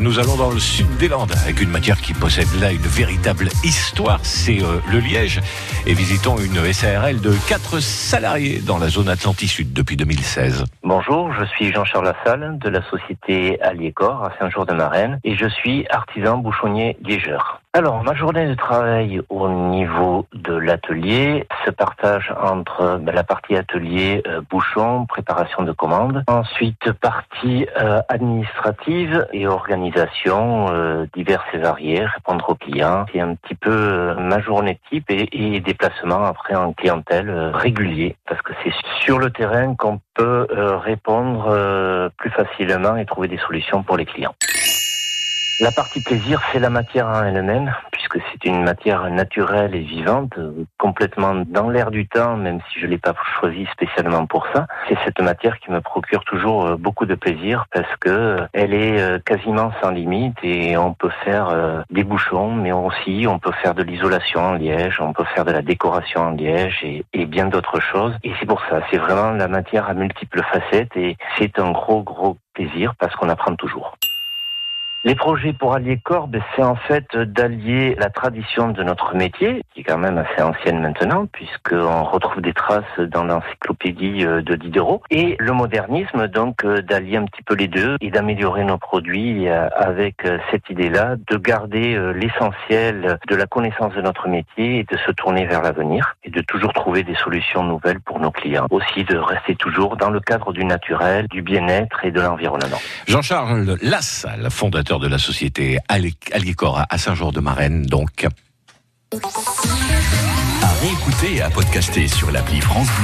Nous allons dans le sud des Landes avec une matière qui possède là une véritable histoire, c'est euh, le Liège. Et visitons une SARL de 4 salariés dans la zone Atlantique Sud depuis 2016. Bonjour, je suis Jean-Charles Lassalle de la société Alliécor à Saint-Jour-de-Marenne et je suis artisan bouchonnier liégeur. Alors, ma journée de travail au niveau de l'atelier se partage entre ben, la partie atelier euh, bouchon, préparation de commandes, ensuite partie euh, administrative et organisation euh, diverses et variées, répondre aux clients. C'est un petit peu euh, ma journée type et, et déplacement après en clientèle régulier parce que c'est sur le terrain qu'on peut répondre plus facilement et trouver des solutions pour les clients. La partie plaisir, c'est la matière en elle-même, puisque c'est une matière naturelle et vivante, euh, complètement dans l'air du temps, même si je l'ai pas choisi spécialement pour ça. C'est cette matière qui me procure toujours euh, beaucoup de plaisir parce que euh, elle est quasiment sans limite et on peut faire des bouchons, mais aussi on peut faire de l'isolation en liège, on peut faire de la décoration en liège et bien d'autres choses. Et c'est pour ça, c'est vraiment la matière à multiples facettes et c'est un gros gros plaisir parce qu'on apprend toujours. Les projets pour allier Corbe, c'est en fait d'allier la tradition de notre métier, qui est quand même assez ancienne maintenant, puisqu'on retrouve des traces dans l'encyclopédie euh, de Diderot, et le modernisme, donc euh, d'allier un petit peu les deux et d'améliorer nos produits euh, avec cette idée-là, de garder l'essentiel de la connaissance de notre métier et de se tourner vers l'avenir et de toujours trouver des solutions nouvelles pour nos clients. Aussi de rester toujours dans le cadre du naturel, du bien-être et de l'environnement. Jean-Charles Lassalle, fondateur de la société Alliécor à Saint-Jean-de-Marenne, donc. À réécouter et à podcaster sur l'appli France Bleu.